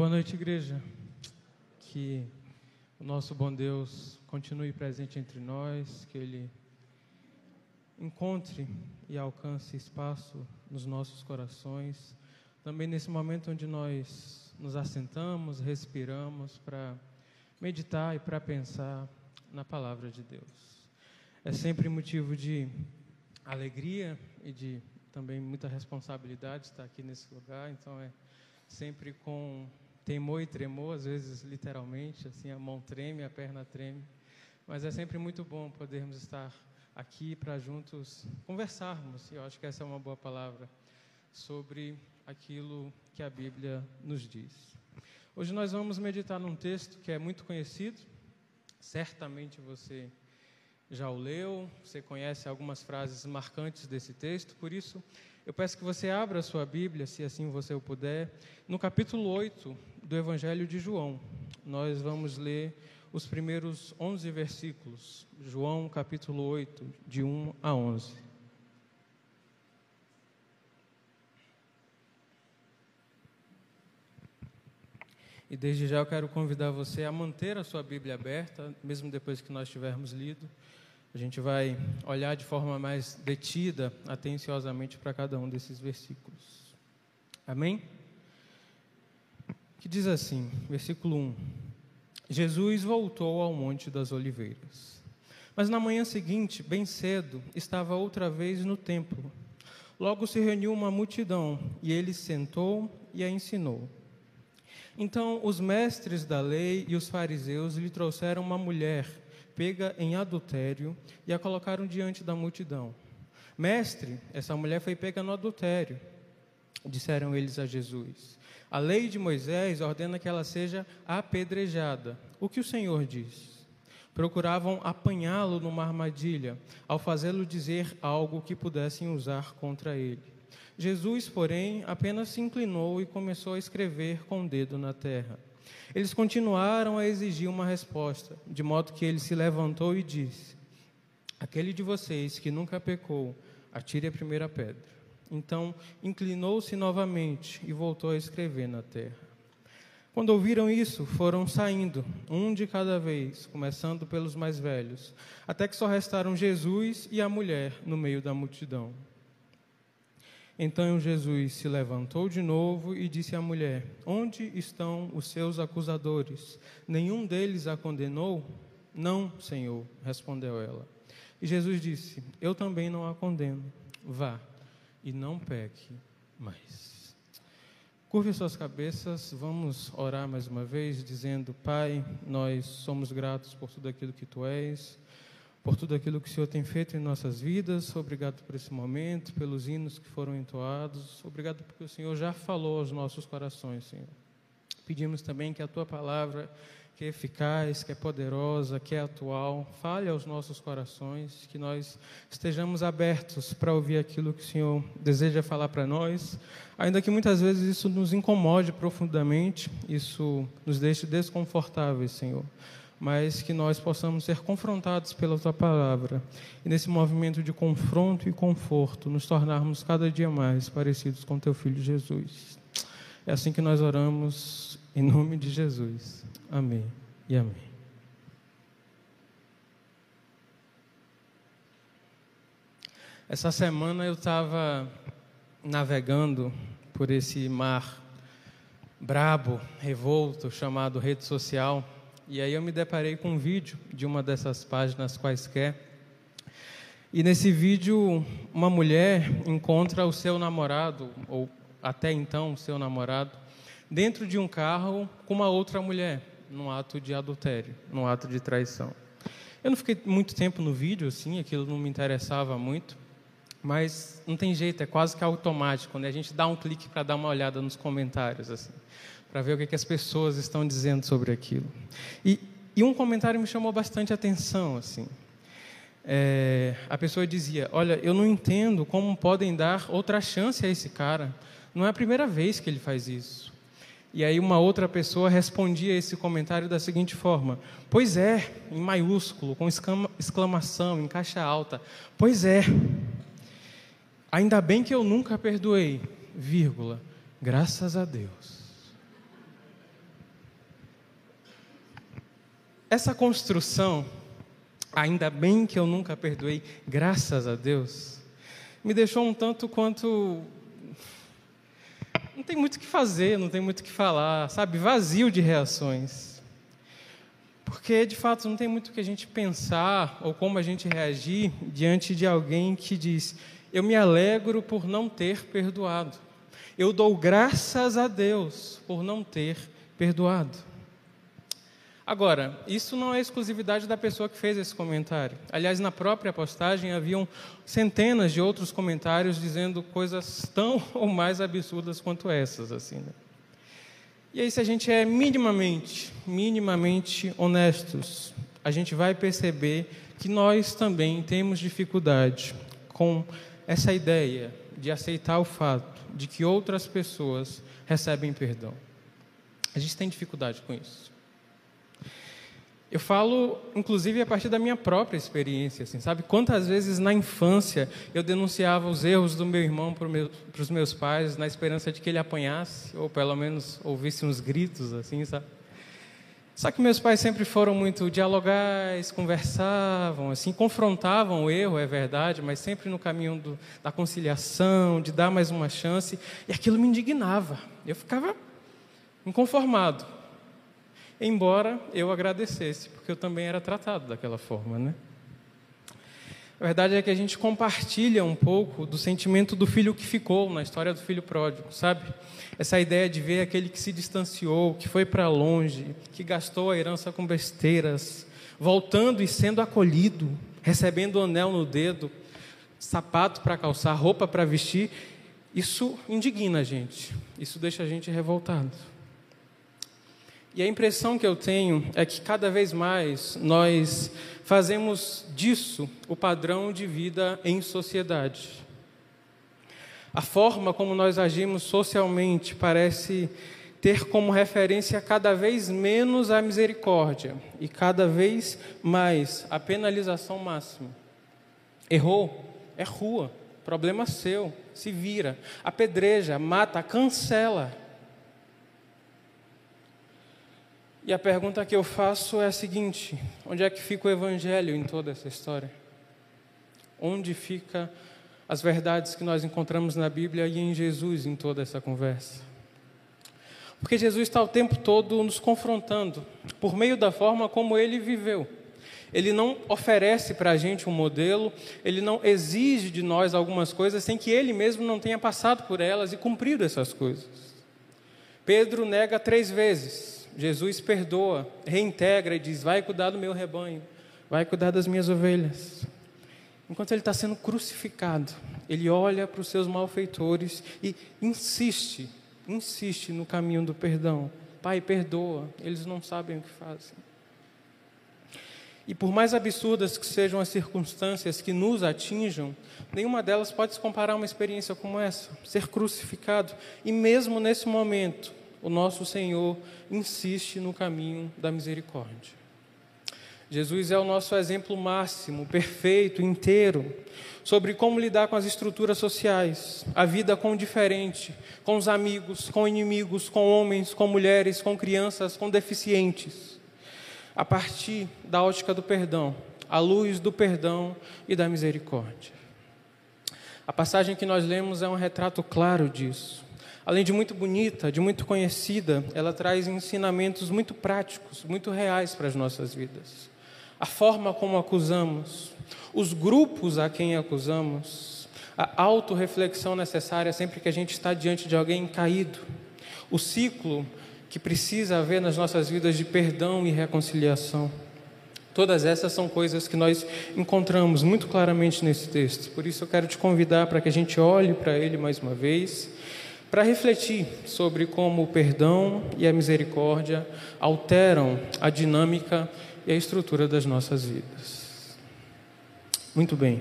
Boa noite, igreja. Que o nosso bom Deus continue presente entre nós, que Ele encontre e alcance espaço nos nossos corações. Também nesse momento onde nós nos assentamos, respiramos para meditar e para pensar na palavra de Deus. É sempre motivo de alegria e de também muita responsabilidade estar aqui nesse lugar, então é sempre com temor e tremor, às vezes literalmente, assim, a mão treme, a perna treme, mas é sempre muito bom podermos estar aqui para juntos conversarmos, e eu acho que essa é uma boa palavra, sobre aquilo que a Bíblia nos diz. Hoje nós vamos meditar num texto que é muito conhecido, certamente você já o leu, você conhece algumas frases marcantes desse texto, por isso eu peço que você abra a sua Bíblia, se assim você o puder, no capítulo 8 do Evangelho de João. Nós vamos ler os primeiros 11 versículos, João capítulo 8, de 1 a 11. E desde já eu quero convidar você a manter a sua Bíblia aberta, mesmo depois que nós tivermos lido. A gente vai olhar de forma mais detida, atenciosamente para cada um desses versículos. Amém? Que diz assim, versículo 1: Jesus voltou ao Monte das Oliveiras. Mas na manhã seguinte, bem cedo, estava outra vez no templo. Logo se reuniu uma multidão, e ele sentou e a ensinou. Então os mestres da lei e os fariseus lhe trouxeram uma mulher pega em adultério e a colocaram diante da multidão. Mestre, essa mulher foi pega no adultério, disseram eles a Jesus. A lei de Moisés ordena que ela seja apedrejada. O que o Senhor diz? Procuravam apanhá-lo numa armadilha, ao fazê-lo dizer algo que pudessem usar contra ele. Jesus, porém, apenas se inclinou e começou a escrever com o dedo na terra. Eles continuaram a exigir uma resposta, de modo que ele se levantou e disse: Aquele de vocês que nunca pecou, atire a primeira pedra. Então inclinou-se novamente e voltou a escrever na terra. Quando ouviram isso, foram saindo, um de cada vez, começando pelos mais velhos, até que só restaram Jesus e a mulher no meio da multidão. Então Jesus se levantou de novo e disse à mulher: Onde estão os seus acusadores? Nenhum deles a condenou? Não, Senhor, respondeu ela. E Jesus disse: Eu também não a condeno. Vá e não peque mais. Curve suas cabeças, vamos orar mais uma vez, dizendo: Pai, nós somos gratos por tudo aquilo que tu és por tudo aquilo que o Senhor tem feito em nossas vidas. Obrigado por esse momento, pelos hinos que foram entoados. Obrigado porque o Senhor já falou aos nossos corações, Senhor. Pedimos também que a tua palavra, que é eficaz, que é poderosa, que é atual, fale aos nossos corações, que nós estejamos abertos para ouvir aquilo que o Senhor deseja falar para nós, ainda que muitas vezes isso nos incomode profundamente, isso nos deixe desconfortáveis, Senhor mas que nós possamos ser confrontados pela tua palavra e nesse movimento de confronto e conforto nos tornarmos cada dia mais parecidos com teu filho Jesus. É assim que nós oramos em nome de Jesus. Amém e amém. Essa semana eu estava navegando por esse mar brabo, revolto, chamado rede social e aí eu me deparei com um vídeo de uma dessas páginas quaisquer. E nesse vídeo, uma mulher encontra o seu namorado, ou até então o seu namorado, dentro de um carro com uma outra mulher, num ato de adultério, num ato de traição. Eu não fiquei muito tempo no vídeo, assim, aquilo não me interessava muito, mas não tem jeito, é quase que automático, né? A gente dá um clique para dar uma olhada nos comentários, assim para ver o que, que, as pessoas estão dizendo sobre aquilo. E, e um comentário me chamou bastante atenção, assim. É, a pessoa dizia: Olha, eu não entendo como podem dar outra chance a esse cara. Não é a primeira vez que ele faz isso. E aí uma outra pessoa respondia esse comentário da seguinte forma: Pois é, em maiúsculo, com exclamação, em caixa alta. Pois é. Ainda bem que eu nunca perdoei, vírgula. Graças a Deus. Essa construção, ainda bem que eu nunca perdoei, graças a Deus, me deixou um tanto quanto não tem muito o que fazer, não tem muito o que falar, sabe? Vazio de reações. Porque, de fato, não tem muito o que a gente pensar ou como a gente reagir diante de alguém que diz: Eu me alegro por não ter perdoado. Eu dou graças a Deus por não ter perdoado. Agora, isso não é exclusividade da pessoa que fez esse comentário. Aliás, na própria postagem haviam centenas de outros comentários dizendo coisas tão ou mais absurdas quanto essas, assim. Né? E aí, se a gente é minimamente, minimamente honestos, a gente vai perceber que nós também temos dificuldade com essa ideia de aceitar o fato de que outras pessoas recebem perdão. A gente tem dificuldade com isso. Eu falo, inclusive, a partir da minha própria experiência, assim, sabe? Quantas vezes na infância eu denunciava os erros do meu irmão para os meus pais, na esperança de que ele apanhasse, ou pelo menos ouvisse uns gritos, assim, sabe? Só que meus pais sempre foram muito dialogais, conversavam, assim, confrontavam o erro, é verdade, mas sempre no caminho do, da conciliação, de dar mais uma chance, e aquilo me indignava. Eu ficava inconformado embora eu agradecesse, porque eu também era tratado daquela forma, né? A verdade é que a gente compartilha um pouco do sentimento do filho que ficou na história do filho pródigo, sabe? Essa ideia de ver aquele que se distanciou, que foi para longe, que gastou a herança com besteiras, voltando e sendo acolhido, recebendo o anel no dedo, sapato para calçar, roupa para vestir. Isso indigna a gente, isso deixa a gente revoltado. E a impressão que eu tenho é que cada vez mais nós fazemos disso o padrão de vida em sociedade. A forma como nós agimos socialmente parece ter como referência cada vez menos a misericórdia e cada vez mais a penalização máxima. Errou? É rua, problema seu, se vira, apedreja, mata, cancela. E a pergunta que eu faço é a seguinte: onde é que fica o Evangelho em toda essa história? Onde fica as verdades que nós encontramos na Bíblia e em Jesus em toda essa conversa? Porque Jesus está o tempo todo nos confrontando, por meio da forma como ele viveu. Ele não oferece para a gente um modelo, ele não exige de nós algumas coisas sem que ele mesmo não tenha passado por elas e cumprido essas coisas. Pedro nega três vezes. Jesus perdoa, reintegra e diz: Vai cuidar do meu rebanho, vai cuidar das minhas ovelhas. Enquanto ele está sendo crucificado, ele olha para os seus malfeitores e insiste, insiste no caminho do perdão. Pai, perdoa, eles não sabem o que fazem. E por mais absurdas que sejam as circunstâncias que nos atinjam, nenhuma delas pode se comparar a uma experiência como essa, ser crucificado. E mesmo nesse momento, o nosso Senhor insiste no caminho da misericórdia. Jesus é o nosso exemplo máximo, perfeito, inteiro, sobre como lidar com as estruturas sociais, a vida com o diferente, com os amigos, com inimigos, com homens, com mulheres, com crianças, com deficientes, a partir da ótica do perdão, à luz do perdão e da misericórdia. A passagem que nós lemos é um retrato claro disso. Além de muito bonita, de muito conhecida, ela traz ensinamentos muito práticos, muito reais para as nossas vidas. A forma como acusamos, os grupos a quem acusamos, a autorreflexão necessária sempre que a gente está diante de alguém caído, o ciclo que precisa haver nas nossas vidas de perdão e reconciliação. Todas essas são coisas que nós encontramos muito claramente nesse texto. Por isso eu quero te convidar para que a gente olhe para ele mais uma vez para refletir sobre como o perdão e a misericórdia alteram a dinâmica e a estrutura das nossas vidas. Muito bem.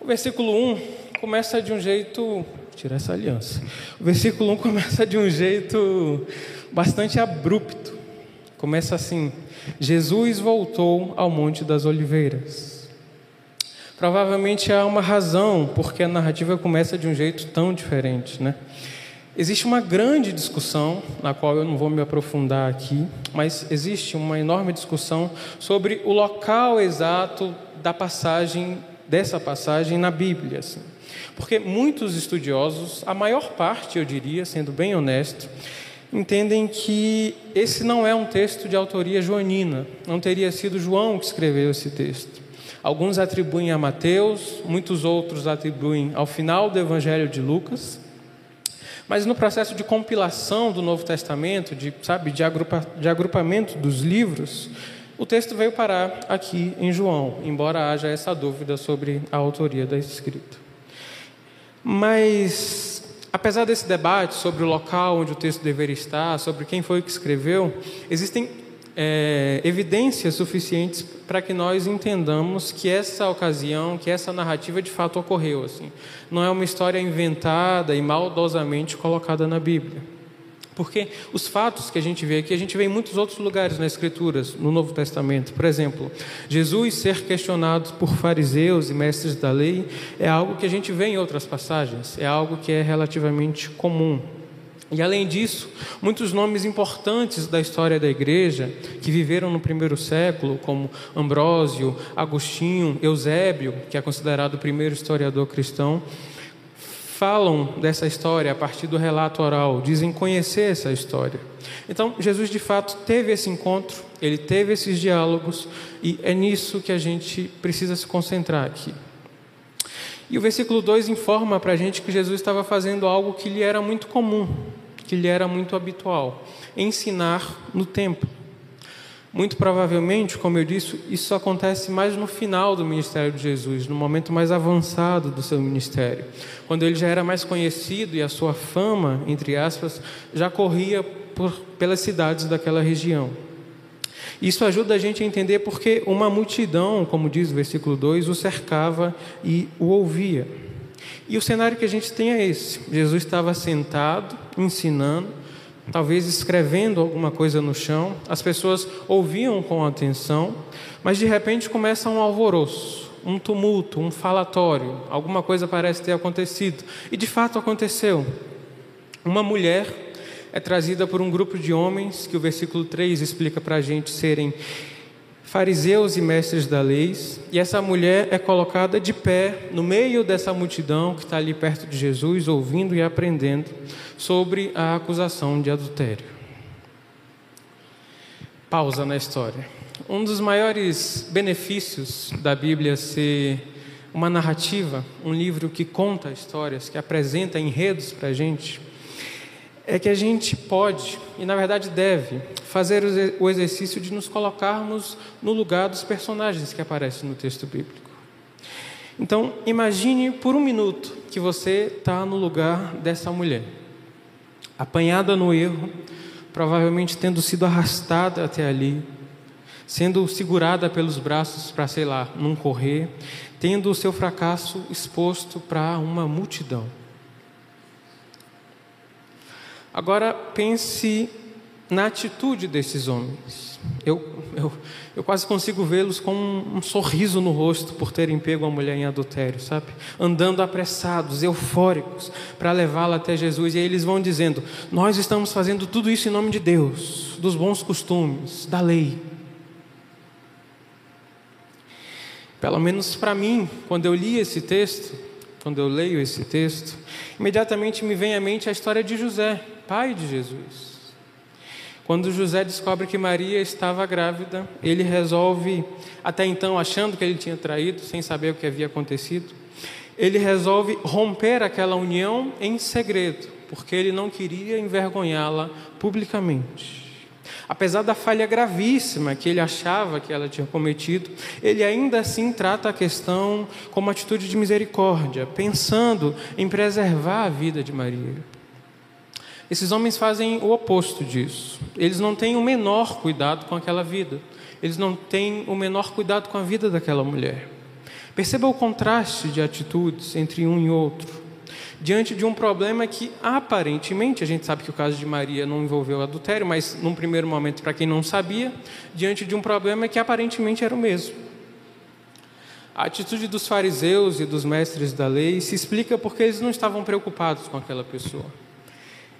O versículo 1 começa de um jeito. Tirar essa aliança. O versículo 1 começa de um jeito bastante abrupto. Começa assim: Jesus voltou ao Monte das Oliveiras. Provavelmente há uma razão porque a narrativa começa de um jeito tão diferente, né? Existe uma grande discussão, na qual eu não vou me aprofundar aqui, mas existe uma enorme discussão sobre o local exato da passagem, dessa passagem na Bíblia. Assim. Porque muitos estudiosos, a maior parte, eu diria, sendo bem honesto, entendem que esse não é um texto de autoria joanina, não teria sido João que escreveu esse texto. Alguns atribuem a Mateus, muitos outros atribuem ao final do Evangelho de Lucas. Mas no processo de compilação do Novo Testamento, de, sabe, de, agrupa, de agrupamento dos livros, o texto veio parar aqui em João, embora haja essa dúvida sobre a autoria da escrita. Mas, apesar desse debate sobre o local onde o texto deveria estar, sobre quem foi que escreveu, existem é, evidências suficientes para que nós entendamos que essa ocasião, que essa narrativa de fato ocorreu. Assim. Não é uma história inventada e maldosamente colocada na Bíblia. Porque os fatos que a gente vê aqui, a gente vê em muitos outros lugares nas Escrituras, no Novo Testamento. Por exemplo, Jesus ser questionado por fariseus e mestres da lei é algo que a gente vê em outras passagens, é algo que é relativamente comum. E além disso, muitos nomes importantes da história da igreja, que viveram no primeiro século, como Ambrósio, Agostinho, Eusébio, que é considerado o primeiro historiador cristão, falam dessa história a partir do relato oral, dizem conhecer essa história. Então, Jesus de fato teve esse encontro, ele teve esses diálogos, e é nisso que a gente precisa se concentrar aqui. E o versículo 2 informa para a gente que Jesus estava fazendo algo que lhe era muito comum, que lhe era muito habitual: ensinar no templo. Muito provavelmente, como eu disse, isso acontece mais no final do ministério de Jesus, no momento mais avançado do seu ministério, quando ele já era mais conhecido e a sua fama, entre aspas, já corria por, pelas cidades daquela região. Isso ajuda a gente a entender porque uma multidão, como diz o versículo 2, o cercava e o ouvia. E o cenário que a gente tem é esse: Jesus estava sentado, ensinando, talvez escrevendo alguma coisa no chão, as pessoas ouviam com atenção, mas de repente começa um alvoroço, um tumulto, um falatório, alguma coisa parece ter acontecido. E de fato aconteceu. Uma mulher é trazida por um grupo de homens que o versículo 3 explica para a gente serem fariseus e mestres da lei, e essa mulher é colocada de pé no meio dessa multidão que está ali perto de Jesus, ouvindo e aprendendo sobre a acusação de adultério. Pausa na história. Um dos maiores benefícios da Bíblia ser uma narrativa, um livro que conta histórias, que apresenta enredos para a gente, é que a gente pode, e na verdade deve, fazer o exercício de nos colocarmos no lugar dos personagens que aparecem no texto bíblico. Então, imagine por um minuto que você está no lugar dessa mulher, apanhada no erro, provavelmente tendo sido arrastada até ali, sendo segurada pelos braços para, sei lá, não correr, tendo o seu fracasso exposto para uma multidão. Agora pense na atitude desses homens. Eu, eu, eu quase consigo vê-los com um, um, sorriso no rosto por terem pego a mulher em adultério, sabe? Andando apressados, eufóricos, para levá-la até Jesus. E aí eles vão dizendo: Nós estamos fazendo tudo isso em nome de Deus, dos bons costumes, da lei. Pelo menos para mim, quando eu li esse texto, quando eu leio esse texto, imediatamente me vem à mente a história de José pai de Jesus. Quando José descobre que Maria estava grávida, ele resolve, até então achando que ele tinha traído, sem saber o que havia acontecido, ele resolve romper aquela união em segredo, porque ele não queria envergonhá-la publicamente. Apesar da falha gravíssima que ele achava que ela tinha cometido, ele ainda assim trata a questão como atitude de misericórdia, pensando em preservar a vida de Maria. Esses homens fazem o oposto disso. Eles não têm o menor cuidado com aquela vida. Eles não têm o menor cuidado com a vida daquela mulher. Perceba o contraste de atitudes entre um e outro. Diante de um problema que aparentemente, a gente sabe que o caso de Maria não envolveu adultério, mas num primeiro momento, para quem não sabia, diante de um problema que aparentemente era o mesmo. A atitude dos fariseus e dos mestres da lei se explica porque eles não estavam preocupados com aquela pessoa.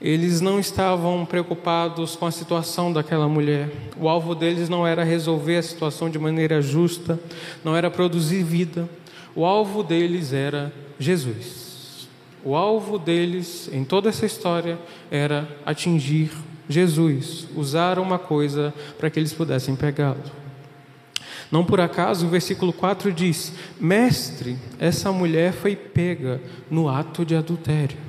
Eles não estavam preocupados com a situação daquela mulher. O alvo deles não era resolver a situação de maneira justa, não era produzir vida. O alvo deles era Jesus. O alvo deles em toda essa história era atingir Jesus, usar uma coisa para que eles pudessem pegá-lo. Não por acaso o versículo 4 diz: Mestre, essa mulher foi pega no ato de adultério.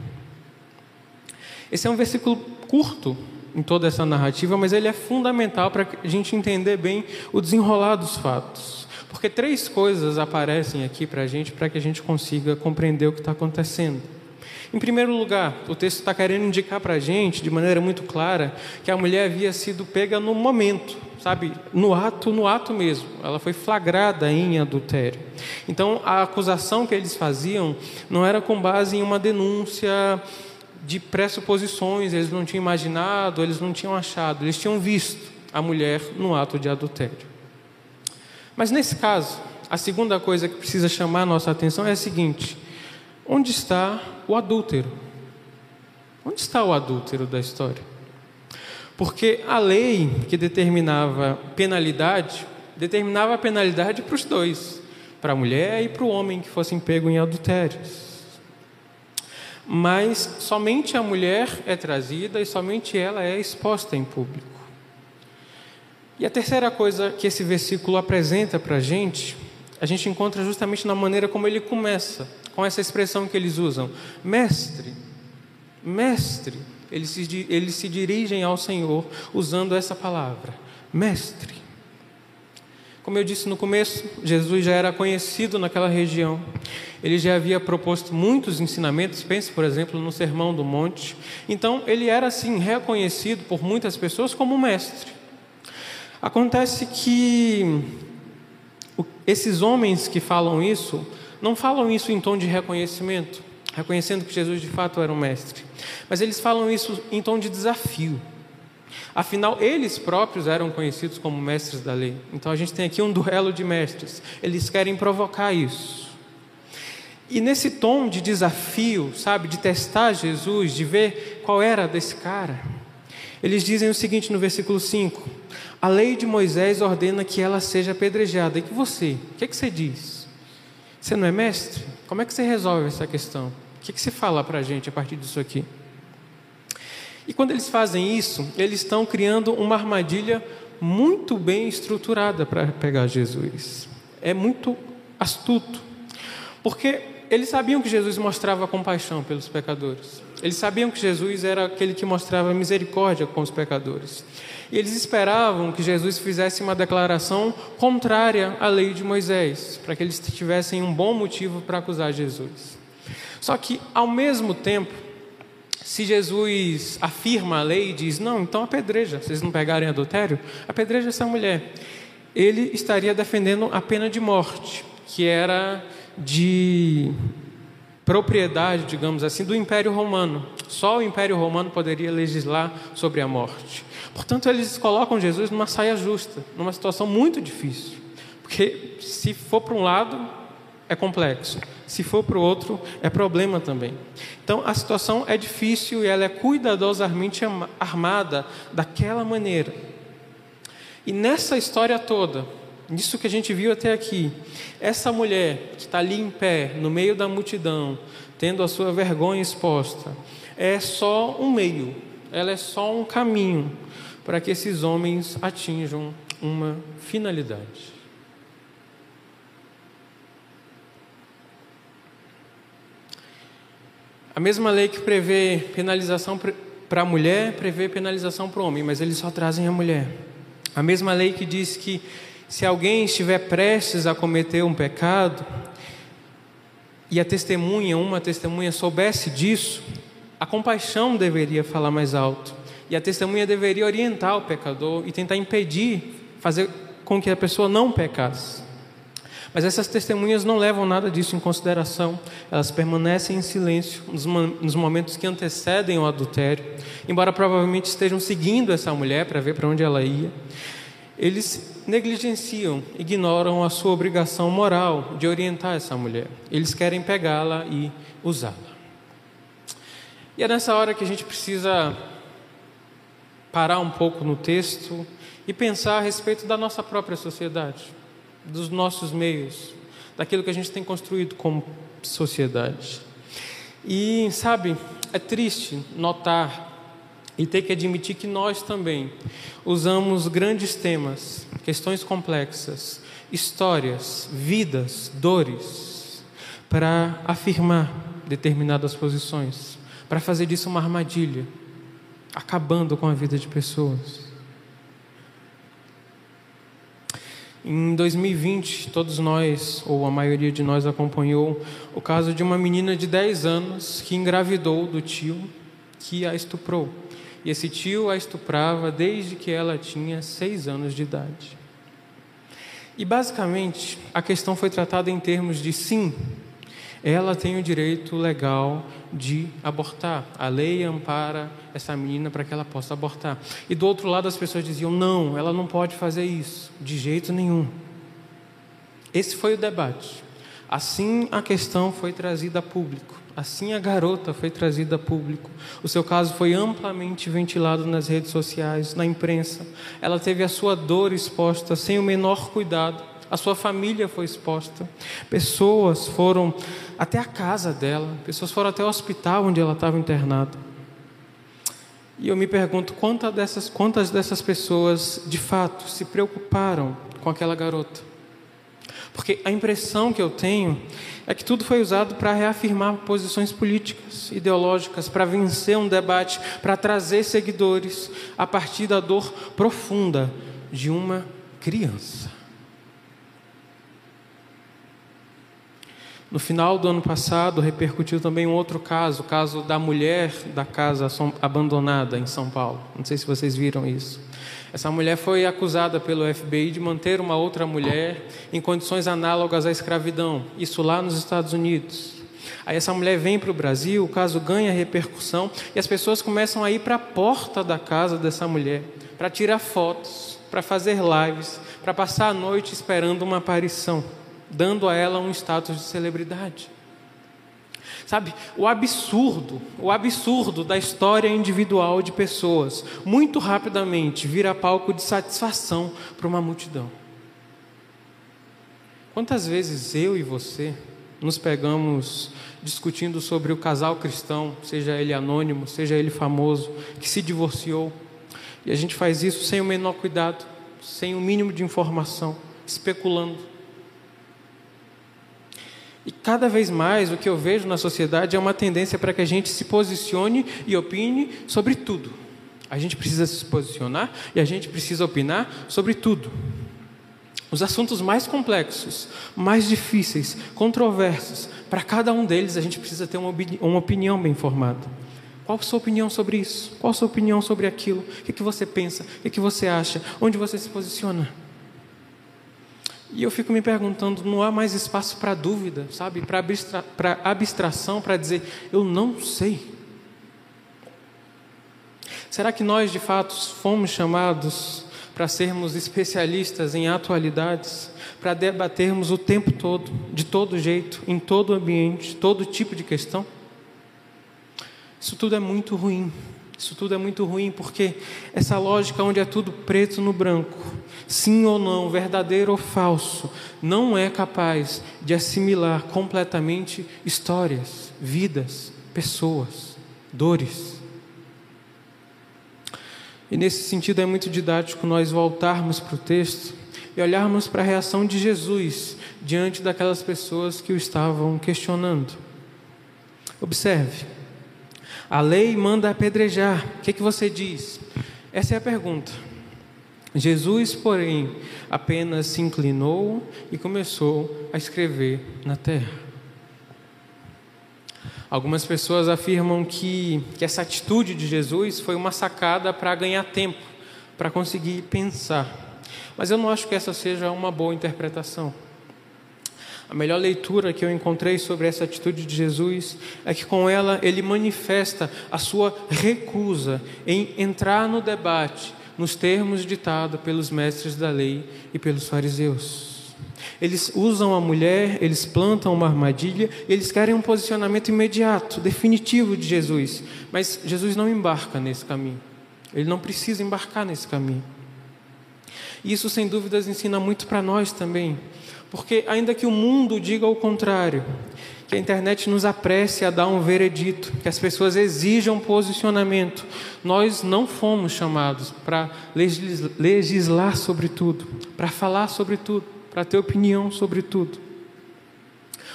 Esse é um versículo curto em toda essa narrativa, mas ele é fundamental para a gente entender bem o desenrolar dos fatos. Porque três coisas aparecem aqui para a gente, para que a gente consiga compreender o que está acontecendo. Em primeiro lugar, o texto está querendo indicar para a gente, de maneira muito clara, que a mulher havia sido pega no momento, sabe, no ato, no ato mesmo. Ela foi flagrada em adultério. Então, a acusação que eles faziam não era com base em uma denúncia de pressuposições, eles não tinham imaginado, eles não tinham achado, eles tinham visto a mulher no ato de adultério. Mas nesse caso, a segunda coisa que precisa chamar a nossa atenção é a seguinte: onde está o adúltero? Onde está o adúltero da história? Porque a lei que determinava penalidade, determinava a penalidade para os dois, para a mulher e para o homem que fossem pego em adultérios mas somente a mulher é trazida e somente ela é exposta em público. E a terceira coisa que esse versículo apresenta para a gente, a gente encontra justamente na maneira como ele começa, com essa expressão que eles usam: Mestre, Mestre. Eles se, eles se dirigem ao Senhor usando essa palavra: Mestre. Como eu disse no começo, Jesus já era conhecido naquela região. Ele já havia proposto muitos ensinamentos, pense, por exemplo, no Sermão do Monte. Então, ele era assim reconhecido por muitas pessoas como mestre. Acontece que esses homens que falam isso, não falam isso em tom de reconhecimento, reconhecendo que Jesus de fato era um mestre, mas eles falam isso em tom de desafio. Afinal, eles próprios eram conhecidos como mestres da lei. Então a gente tem aqui um duelo de mestres. Eles querem provocar isso. E nesse tom de desafio, sabe, de testar Jesus, de ver qual era desse cara, eles dizem o seguinte no versículo 5: A lei de Moisés ordena que ela seja apedrejada. E que você, o que, é que você diz? Você não é mestre? Como é que você resolve essa questão? O que, é que você fala para a gente a partir disso aqui? E quando eles fazem isso, eles estão criando uma armadilha muito bem estruturada para pegar Jesus. É muito astuto. Porque eles sabiam que Jesus mostrava compaixão pelos pecadores. Eles sabiam que Jesus era aquele que mostrava misericórdia com os pecadores. E eles esperavam que Jesus fizesse uma declaração contrária à lei de Moisés, para que eles tivessem um bom motivo para acusar Jesus. Só que, ao mesmo tempo, se Jesus afirma a lei e diz, não, então apedreja, vocês não pegarem adultério, apedreja essa mulher. Ele estaria defendendo a pena de morte, que era de propriedade, digamos assim, do Império Romano. Só o Império Romano poderia legislar sobre a morte. Portanto, eles colocam Jesus numa saia justa, numa situação muito difícil. Porque se for para um lado, é complexo. Se for para o outro, é problema também. Então, a situação é difícil e ela é cuidadosamente armada daquela maneira. E nessa história toda, nisso que a gente viu até aqui, essa mulher que está ali em pé, no meio da multidão, tendo a sua vergonha exposta, é só um meio, ela é só um caminho para que esses homens atinjam uma finalidade. A mesma lei que prevê penalização para a mulher, prevê penalização para o homem, mas eles só trazem a mulher. A mesma lei que diz que se alguém estiver prestes a cometer um pecado e a testemunha, uma testemunha, soubesse disso, a compaixão deveria falar mais alto e a testemunha deveria orientar o pecador e tentar impedir, fazer com que a pessoa não pecasse. Mas essas testemunhas não levam nada disso em consideração, elas permanecem em silêncio nos momentos que antecedem o adultério, embora provavelmente estejam seguindo essa mulher para ver para onde ela ia. Eles negligenciam, ignoram a sua obrigação moral de orientar essa mulher. Eles querem pegá-la e usá-la. E é nessa hora que a gente precisa parar um pouco no texto e pensar a respeito da nossa própria sociedade, dos nossos meios, daquilo que a gente tem construído como sociedade. E, sabe, é triste notar e ter que admitir que nós também usamos grandes temas, questões complexas, histórias, vidas, dores, para afirmar determinadas posições, para fazer disso uma armadilha, acabando com a vida de pessoas. Em 2020, todos nós, ou a maioria de nós, acompanhou o caso de uma menina de 10 anos que engravidou do tio que a estuprou. E esse tio a estuprava desde que ela tinha 6 anos de idade. E basicamente, a questão foi tratada em termos de sim, ela tem o direito legal de abortar. A lei ampara essa menina para que ela possa abortar. E do outro lado as pessoas diziam: não, ela não pode fazer isso, de jeito nenhum. Esse foi o debate. Assim a questão foi trazida a público. Assim a garota foi trazida a público. O seu caso foi amplamente ventilado nas redes sociais, na imprensa. Ela teve a sua dor exposta sem o menor cuidado a sua família foi exposta, pessoas foram até a casa dela, pessoas foram até o hospital onde ela estava internada. E eu me pergunto quantas dessas, quantas dessas pessoas de fato se preocuparam com aquela garota. Porque a impressão que eu tenho é que tudo foi usado para reafirmar posições políticas, ideológicas, para vencer um debate, para trazer seguidores a partir da dor profunda de uma criança. No final do ano passado, repercutiu também um outro caso, o caso da mulher da casa abandonada em São Paulo. Não sei se vocês viram isso. Essa mulher foi acusada pelo FBI de manter uma outra mulher em condições análogas à escravidão, isso lá nos Estados Unidos. Aí essa mulher vem para o Brasil, o caso ganha repercussão e as pessoas começam a ir para a porta da casa dessa mulher para tirar fotos, para fazer lives, para passar a noite esperando uma aparição dando a ela um status de celebridade. Sabe, o absurdo, o absurdo da história individual de pessoas, muito rapidamente vira palco de satisfação para uma multidão. Quantas vezes eu e você nos pegamos discutindo sobre o casal cristão, seja ele anônimo, seja ele famoso, que se divorciou, e a gente faz isso sem o menor cuidado, sem o mínimo de informação, especulando. E cada vez mais o que eu vejo na sociedade é uma tendência para que a gente se posicione e opine sobre tudo. A gente precisa se posicionar e a gente precisa opinar sobre tudo. Os assuntos mais complexos, mais difíceis, controversos, para cada um deles a gente precisa ter uma, opinião bem formada. Qual a sua opinião sobre isso? Qual a sua opinião sobre aquilo? O que, que você pensa? O que, que você acha? Onde você se posiciona? E eu fico me perguntando, não há mais espaço para dúvida, sabe? Para abstra abstração, para dizer, eu não sei. Será que nós, de fato, fomos chamados para sermos especialistas em atualidades, para debatermos o tempo todo, de todo jeito, em todo ambiente, todo tipo de questão? Isso tudo é muito ruim. Isso tudo é muito ruim porque essa lógica onde é tudo preto no branco, sim ou não, verdadeiro ou falso, não é capaz de assimilar completamente histórias, vidas, pessoas, dores. E nesse sentido é muito didático nós voltarmos para o texto e olharmos para a reação de Jesus diante daquelas pessoas que o estavam questionando. Observe. A lei manda apedrejar. O que, que você diz? Essa é a pergunta. Jesus, porém, apenas se inclinou e começou a escrever na terra. Algumas pessoas afirmam que, que essa atitude de Jesus foi uma sacada para ganhar tempo, para conseguir pensar. Mas eu não acho que essa seja uma boa interpretação. A melhor leitura que eu encontrei sobre essa atitude de Jesus é que com ela ele manifesta a sua recusa em entrar no debate nos termos ditados pelos mestres da lei e pelos fariseus. Eles usam a mulher, eles plantam uma armadilha, eles querem um posicionamento imediato, definitivo de Jesus. Mas Jesus não embarca nesse caminho. Ele não precisa embarcar nesse caminho. Isso, sem dúvidas, ensina muito para nós também. Porque, ainda que o mundo diga o contrário, que a internet nos apresse a dar um veredito, que as pessoas exijam posicionamento, nós não fomos chamados para legislar sobre tudo, para falar sobre tudo, para ter opinião sobre tudo.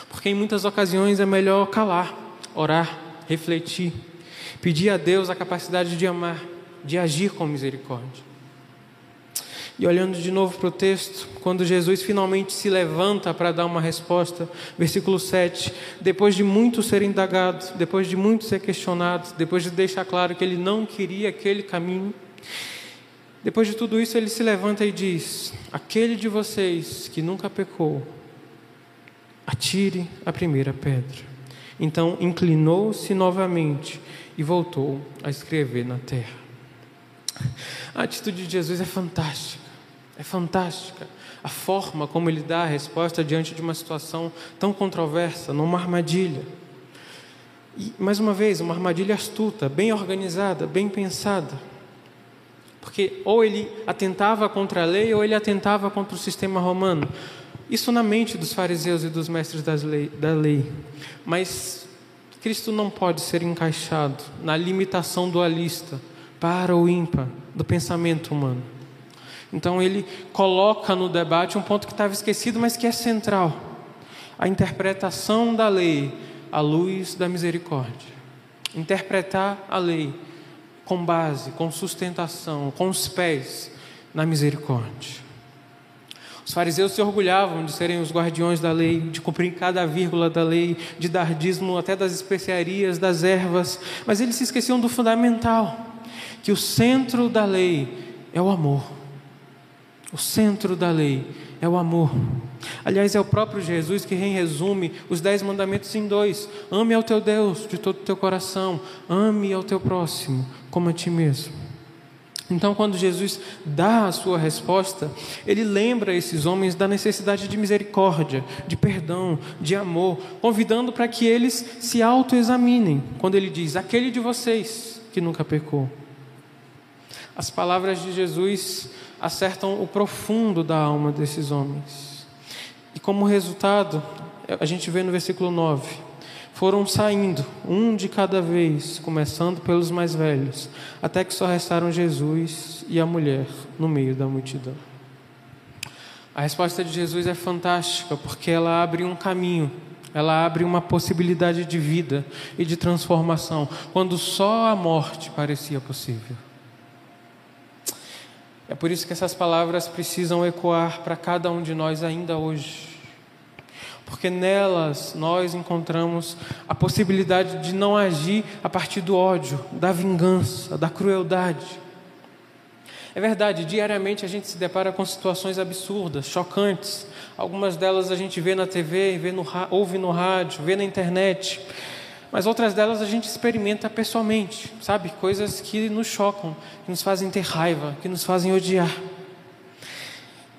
Porque em muitas ocasiões é melhor calar, orar, refletir, pedir a Deus a capacidade de amar, de agir com misericórdia. E olhando de novo para o texto, quando Jesus finalmente se levanta para dar uma resposta, versículo 7, depois de muito ser indagado, depois de muito ser questionado, depois de deixar claro que ele não queria aquele caminho, depois de tudo isso, ele se levanta e diz: Aquele de vocês que nunca pecou, atire a primeira pedra. Então inclinou-se novamente e voltou a escrever na terra. A atitude de Jesus é fantástica. É fantástica a forma como ele dá a resposta diante de uma situação tão controversa, numa armadilha. E, mais uma vez, uma armadilha astuta, bem organizada, bem pensada. Porque ou ele atentava contra a lei ou ele atentava contra o sistema romano. Isso na mente dos fariseus e dos mestres lei, da lei. Mas Cristo não pode ser encaixado na limitação dualista, para ou ímpar, do pensamento humano. Então ele coloca no debate um ponto que estava esquecido, mas que é central: a interpretação da lei à luz da misericórdia. Interpretar a lei com base, com sustentação, com os pés na misericórdia. Os fariseus se orgulhavam de serem os guardiões da lei, de cumprir cada vírgula da lei, de dar dízimo até das especiarias, das ervas, mas eles se esqueciam do fundamental, que o centro da lei é o amor. O centro da lei é o amor. Aliás, é o próprio Jesus que resume os dez mandamentos em dois: ame ao teu Deus de todo o teu coração, ame ao teu próximo como a ti mesmo. Então, quando Jesus dá a sua resposta, ele lembra esses homens da necessidade de misericórdia, de perdão, de amor, convidando para que eles se autoexaminem, quando ele diz: aquele de vocês que nunca pecou. As palavras de Jesus acertam o profundo da alma desses homens. E como resultado, a gente vê no versículo 9: foram saindo, um de cada vez, começando pelos mais velhos, até que só restaram Jesus e a mulher no meio da multidão. A resposta de Jesus é fantástica porque ela abre um caminho, ela abre uma possibilidade de vida e de transformação, quando só a morte parecia possível. É por isso que essas palavras precisam ecoar para cada um de nós ainda hoje. Porque nelas nós encontramos a possibilidade de não agir a partir do ódio, da vingança, da crueldade. É verdade, diariamente a gente se depara com situações absurdas, chocantes. Algumas delas a gente vê na TV, vê no, ouve no rádio, vê na internet mas outras delas a gente experimenta pessoalmente, sabe? Coisas que nos chocam, que nos fazem ter raiva, que nos fazem odiar.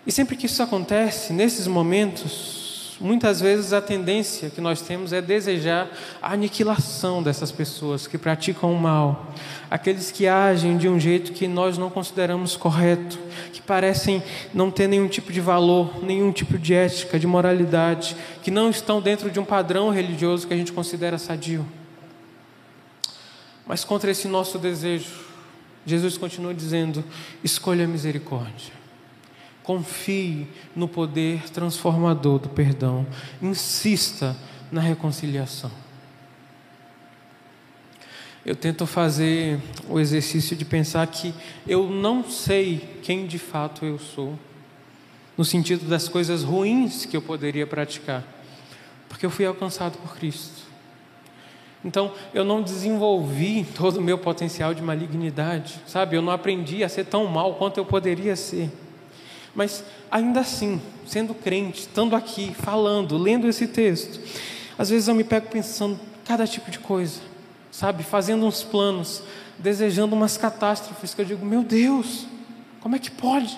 E sempre que isso acontece, nesses momentos, muitas vezes a tendência que nós temos é desejar a aniquilação dessas pessoas que praticam o mal, aqueles que agem de um jeito que nós não consideramos correto, que parecem não ter nenhum tipo de valor, nenhum tipo de ética, de moralidade, que não estão dentro de um padrão religioso que a gente considera sadio. Mas contra esse nosso desejo, Jesus continua dizendo: escolha a misericórdia. Confie no poder transformador do perdão. Insista na reconciliação. Eu tento fazer o exercício de pensar que eu não sei quem de fato eu sou, no sentido das coisas ruins que eu poderia praticar, porque eu fui alcançado por Cristo. Então, eu não desenvolvi todo o meu potencial de malignidade, sabe? Eu não aprendi a ser tão mal quanto eu poderia ser. Mas ainda assim, sendo crente, estando aqui, falando, lendo esse texto, às vezes eu me pego pensando cada tipo de coisa, sabe? Fazendo uns planos, desejando umas catástrofes que eu digo, meu Deus, como é que pode?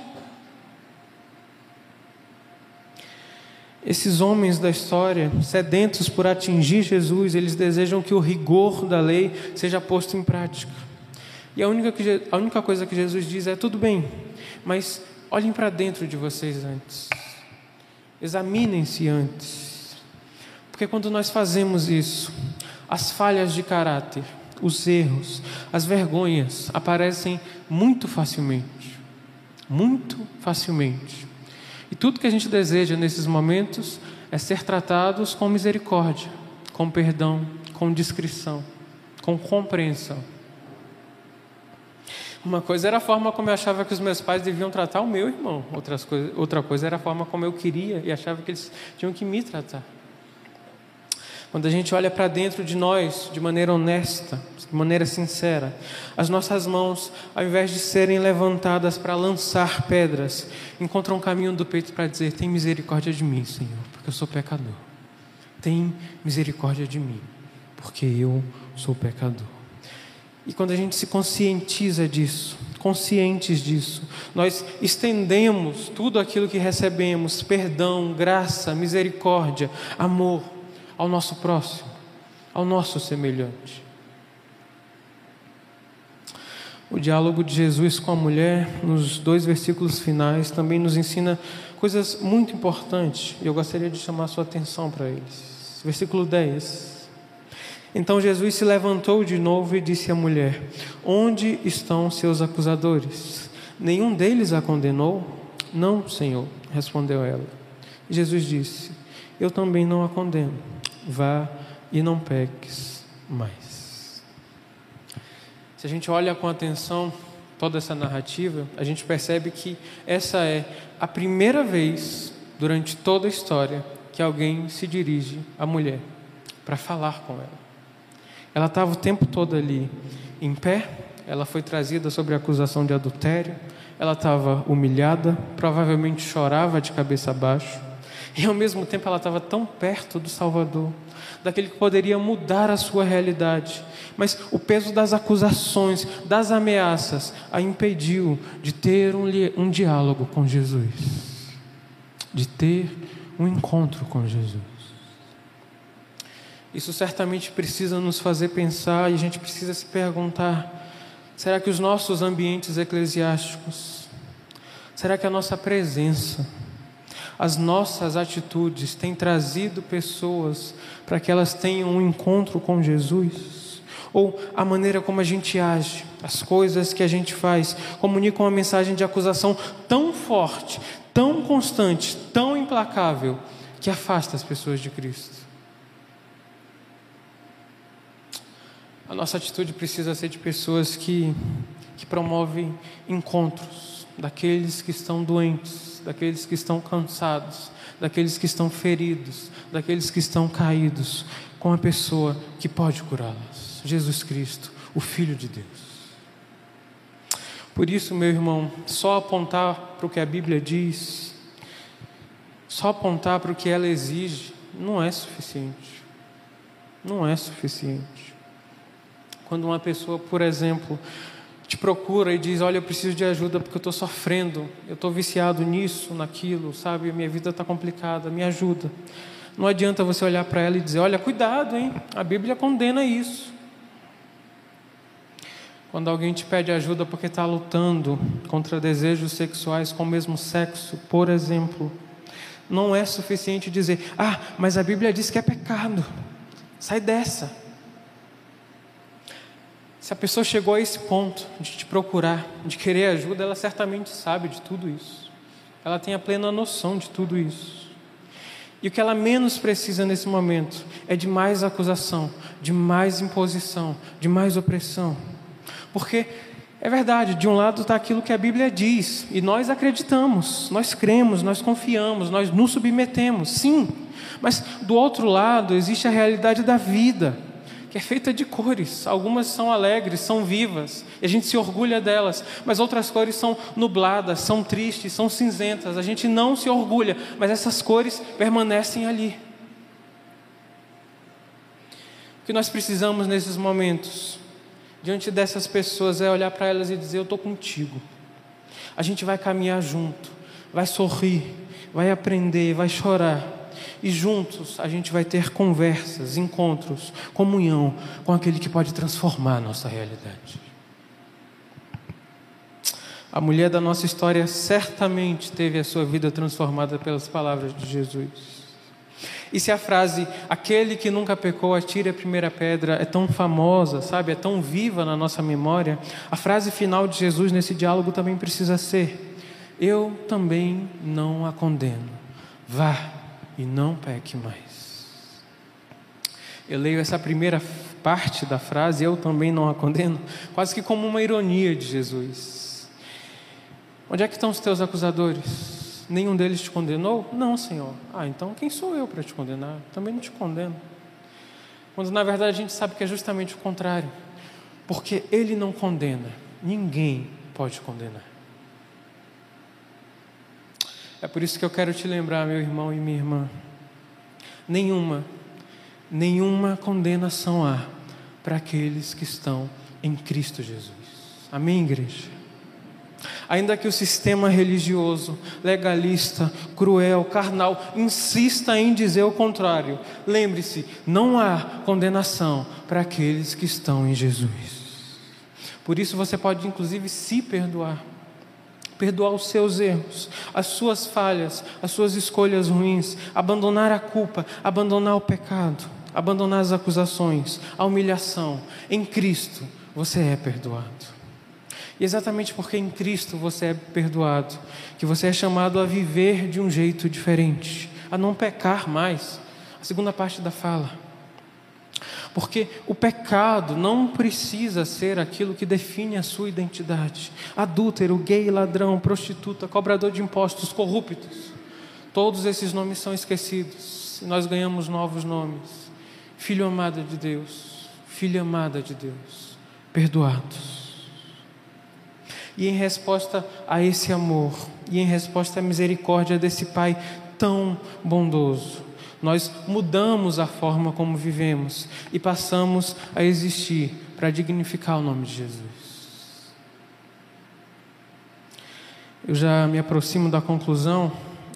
Esses homens da história, sedentos por atingir Jesus, eles desejam que o rigor da lei seja posto em prática. E a única, que, a única coisa que Jesus diz é: tudo bem, mas olhem para dentro de vocês antes. Examinem-se antes. Porque quando nós fazemos isso, as falhas de caráter, os erros, as vergonhas aparecem muito facilmente. Muito facilmente. E tudo que a gente deseja nesses momentos é ser tratados com misericórdia, com perdão, com discrição, com compreensão. Uma coisa era a forma como eu achava que os meus pais deviam tratar o meu irmão, Outras coisa, outra coisa era a forma como eu queria e achava que eles tinham que me tratar. Quando a gente olha para dentro de nós de maneira honesta, de maneira sincera, as nossas mãos, ao invés de serem levantadas para lançar pedras, encontram um caminho do peito para dizer: Tem misericórdia de mim, Senhor, porque eu sou pecador. Tem misericórdia de mim, porque eu sou pecador. E quando a gente se conscientiza disso, conscientes disso, nós estendemos tudo aquilo que recebemos perdão, graça, misericórdia, amor ao nosso próximo, ao nosso semelhante. O diálogo de Jesus com a mulher, nos dois versículos finais, também nos ensina coisas muito importantes, e eu gostaria de chamar a sua atenção para eles. Versículo 10. Então Jesus se levantou de novo e disse à mulher: Onde estão seus acusadores? Nenhum deles a condenou? Não, Senhor, respondeu ela. Jesus disse: Eu também não a condeno vá e não peques mais. Se a gente olha com atenção toda essa narrativa, a gente percebe que essa é a primeira vez durante toda a história que alguém se dirige à mulher para falar com ela. Ela estava o tempo todo ali em pé, ela foi trazida sobre a acusação de adultério, ela estava humilhada, provavelmente chorava de cabeça abaixo. E ao mesmo tempo ela estava tão perto do Salvador, daquele que poderia mudar a sua realidade. Mas o peso das acusações, das ameaças, a impediu de ter um, um diálogo com Jesus, de ter um encontro com Jesus. Isso certamente precisa nos fazer pensar e a gente precisa se perguntar: será que os nossos ambientes eclesiásticos, será que a nossa presença, as nossas atitudes têm trazido pessoas para que elas tenham um encontro com Jesus? Ou a maneira como a gente age, as coisas que a gente faz, comunicam uma mensagem de acusação tão forte, tão constante, tão implacável, que afasta as pessoas de Cristo? A nossa atitude precisa ser de pessoas que, que promovem encontros daqueles que estão doentes, daqueles que estão cansados, daqueles que estão feridos, daqueles que estão caídos, com a pessoa que pode curá-las: Jesus Cristo, o Filho de Deus. Por isso, meu irmão, só apontar para o que a Bíblia diz, só apontar para o que ela exige, não é suficiente. Não é suficiente. Quando uma pessoa, por exemplo, te procura e diz: Olha, eu preciso de ajuda porque eu estou sofrendo, eu estou viciado nisso, naquilo, sabe? Minha vida está complicada, me ajuda. Não adianta você olhar para ela e dizer: Olha, cuidado, hein? A Bíblia condena isso. Quando alguém te pede ajuda porque está lutando contra desejos sexuais com o mesmo sexo, por exemplo, não é suficiente dizer: Ah, mas a Bíblia diz que é pecado, sai dessa. Se a pessoa chegou a esse ponto de te procurar, de querer ajuda, ela certamente sabe de tudo isso. Ela tem a plena noção de tudo isso. E o que ela menos precisa nesse momento é de mais acusação, de mais imposição, de mais opressão. Porque é verdade, de um lado está aquilo que a Bíblia diz, e nós acreditamos, nós cremos, nós confiamos, nós nos submetemos, sim. Mas do outro lado existe a realidade da vida que é feita de cores. Algumas são alegres, são vivas, e a gente se orgulha delas, mas outras cores são nubladas, são tristes, são cinzentas. A gente não se orgulha, mas essas cores permanecem ali. O que nós precisamos nesses momentos, diante dessas pessoas, é olhar para elas e dizer: Eu estou contigo. A gente vai caminhar junto, vai sorrir, vai aprender, vai chorar e juntos a gente vai ter conversas, encontros, comunhão com aquele que pode transformar a nossa realidade. A mulher da nossa história certamente teve a sua vida transformada pelas palavras de Jesus. E se a frase, aquele que nunca pecou, atire a primeira pedra, é tão famosa, sabe, é tão viva na nossa memória, a frase final de Jesus nesse diálogo também precisa ser: Eu também não a condeno. Vá e não peque mais. Eu leio essa primeira parte da frase, eu também não a condeno, quase que como uma ironia de Jesus. Onde é que estão os teus acusadores? Nenhum deles te condenou? Não, Senhor. Ah, então quem sou eu para te condenar? Também não te condeno. Quando na verdade a gente sabe que é justamente o contrário. Porque Ele não condena, ninguém pode condenar. É por isso que eu quero te lembrar, meu irmão e minha irmã. Nenhuma, nenhuma condenação há para aqueles que estão em Cristo Jesus. Amém, igreja? Ainda que o sistema religioso, legalista, cruel, carnal, insista em dizer o contrário, lembre-se: não há condenação para aqueles que estão em Jesus. Por isso você pode, inclusive, se perdoar perdoar os seus erros, as suas falhas, as suas escolhas ruins, abandonar a culpa, abandonar o pecado, abandonar as acusações, a humilhação. Em Cristo você é perdoado. E exatamente porque em Cristo você é perdoado, que você é chamado a viver de um jeito diferente, a não pecar mais. A segunda parte da fala. Porque o pecado não precisa ser aquilo que define a sua identidade. Adúltero, gay, ladrão, prostituta, cobrador de impostos, corruptos. Todos esses nomes são esquecidos. Nós ganhamos novos nomes. Filho amado de Deus, filha amada de Deus, perdoados. E em resposta a esse amor, e em resposta à misericórdia desse Pai tão bondoso, nós mudamos a forma como vivemos e passamos a existir para dignificar o nome de Jesus. Eu já me aproximo da conclusão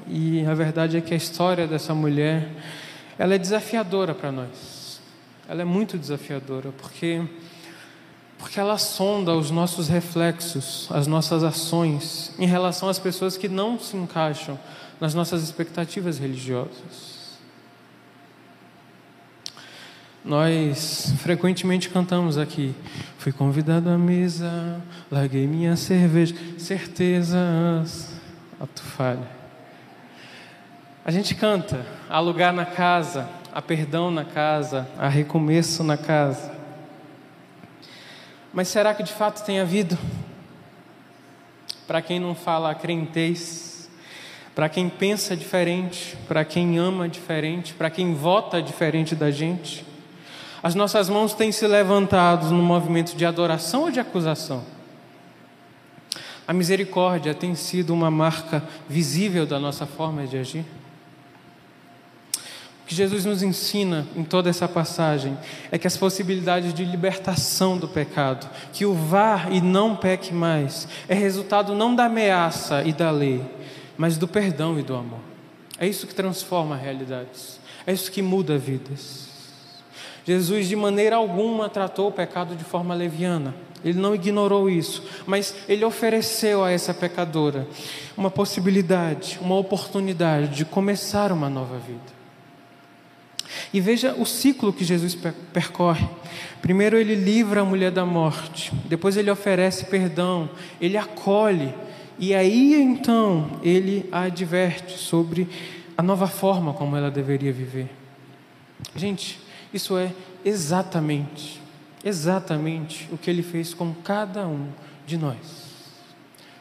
e a verdade é que a história dessa mulher ela é desafiadora para nós. Ela é muito desafiadora porque porque ela sonda os nossos reflexos, as nossas ações em relação às pessoas que não se encaixam nas nossas expectativas religiosas. Nós frequentemente cantamos aqui. Fui convidado à mesa, larguei minha cerveja, certezas. Ato falha. A gente canta, há lugar na casa, há perdão na casa, há recomeço na casa. Mas será que de fato tem havido? Para quem não fala crentez, para quem pensa diferente, para quem ama diferente, para quem vota diferente da gente, as nossas mãos têm se levantado no movimento de adoração ou de acusação? A misericórdia tem sido uma marca visível da nossa forma de agir? O que Jesus nos ensina em toda essa passagem é que as possibilidades de libertação do pecado, que o vá e não peque mais, é resultado não da ameaça e da lei, mas do perdão e do amor. É isso que transforma realidades, é isso que muda vidas. Jesus de maneira alguma tratou o pecado de forma leviana. Ele não ignorou isso, mas ele ofereceu a essa pecadora uma possibilidade, uma oportunidade de começar uma nova vida. E veja o ciclo que Jesus percorre. Primeiro ele livra a mulher da morte, depois ele oferece perdão, ele acolhe, e aí então ele a adverte sobre a nova forma como ela deveria viver. Gente, isso é exatamente, exatamente o que ele fez com cada um de nós.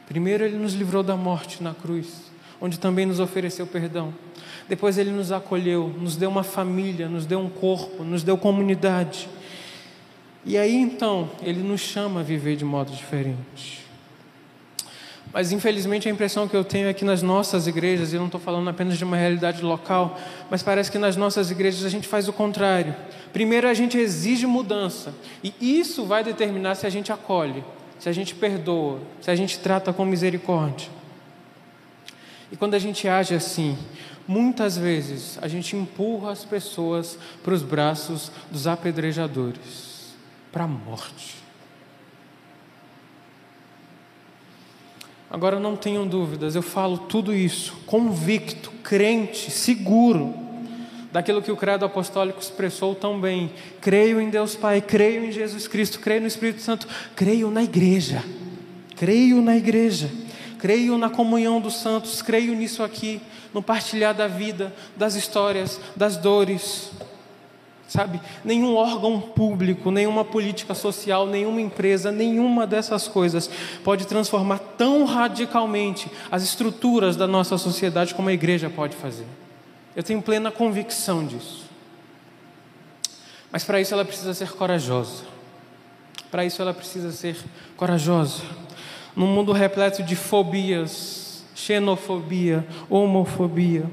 Primeiro, ele nos livrou da morte na cruz, onde também nos ofereceu perdão. Depois, ele nos acolheu, nos deu uma família, nos deu um corpo, nos deu comunidade. E aí então, ele nos chama a viver de modo diferente. Mas infelizmente a impressão que eu tenho é que nas nossas igrejas, e não estou falando apenas de uma realidade local, mas parece que nas nossas igrejas a gente faz o contrário. Primeiro a gente exige mudança, e isso vai determinar se a gente acolhe, se a gente perdoa, se a gente trata com misericórdia. E quando a gente age assim, Muitas vezes a gente empurra as pessoas para os braços dos apedrejadores, para a morte. Agora não tenham dúvidas, eu falo tudo isso convicto, crente, seguro daquilo que o credo apostólico expressou tão bem. Creio em Deus Pai, creio em Jesus Cristo, creio no Espírito Santo, creio na igreja. Creio na igreja. Creio na comunhão dos santos, creio nisso aqui, no partilhar da vida, das histórias, das dores sabe? Nenhum órgão público, nenhuma política social, nenhuma empresa, nenhuma dessas coisas pode transformar tão radicalmente as estruturas da nossa sociedade como a igreja pode fazer. Eu tenho plena convicção disso. Mas para isso ela precisa ser corajosa. Para isso ela precisa ser corajosa. Num mundo repleto de fobias, xenofobia, homofobia,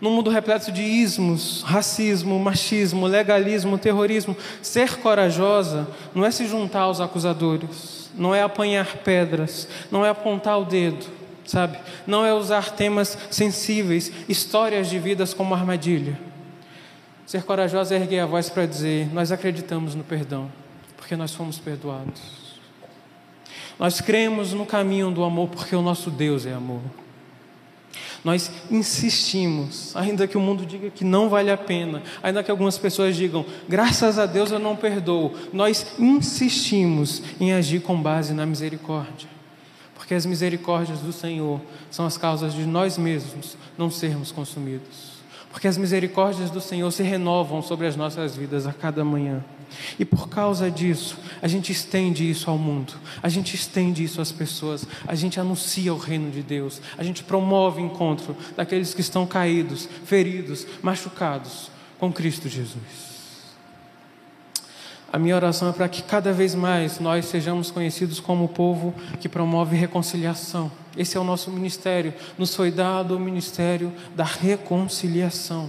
num mundo repleto de ismos, racismo, machismo, legalismo, terrorismo, ser corajosa não é se juntar aos acusadores, não é apanhar pedras, não é apontar o dedo, sabe? Não é usar temas sensíveis, histórias de vidas como armadilha. Ser corajosa é erguer a voz para dizer: Nós acreditamos no perdão, porque nós fomos perdoados. Nós cremos no caminho do amor, porque o nosso Deus é amor. Nós insistimos, ainda que o mundo diga que não vale a pena, ainda que algumas pessoas digam, graças a Deus eu não perdoo, nós insistimos em agir com base na misericórdia. Porque as misericórdias do Senhor são as causas de nós mesmos não sermos consumidos. Porque as misericórdias do Senhor se renovam sobre as nossas vidas a cada manhã. E por causa disso, a gente estende isso ao mundo, a gente estende isso às pessoas, a gente anuncia o reino de Deus, a gente promove o encontro daqueles que estão caídos, feridos, machucados com Cristo Jesus. A minha oração é para que cada vez mais nós sejamos conhecidos como o povo que promove reconciliação. Esse é o nosso ministério. Nos foi dado o ministério da reconciliação.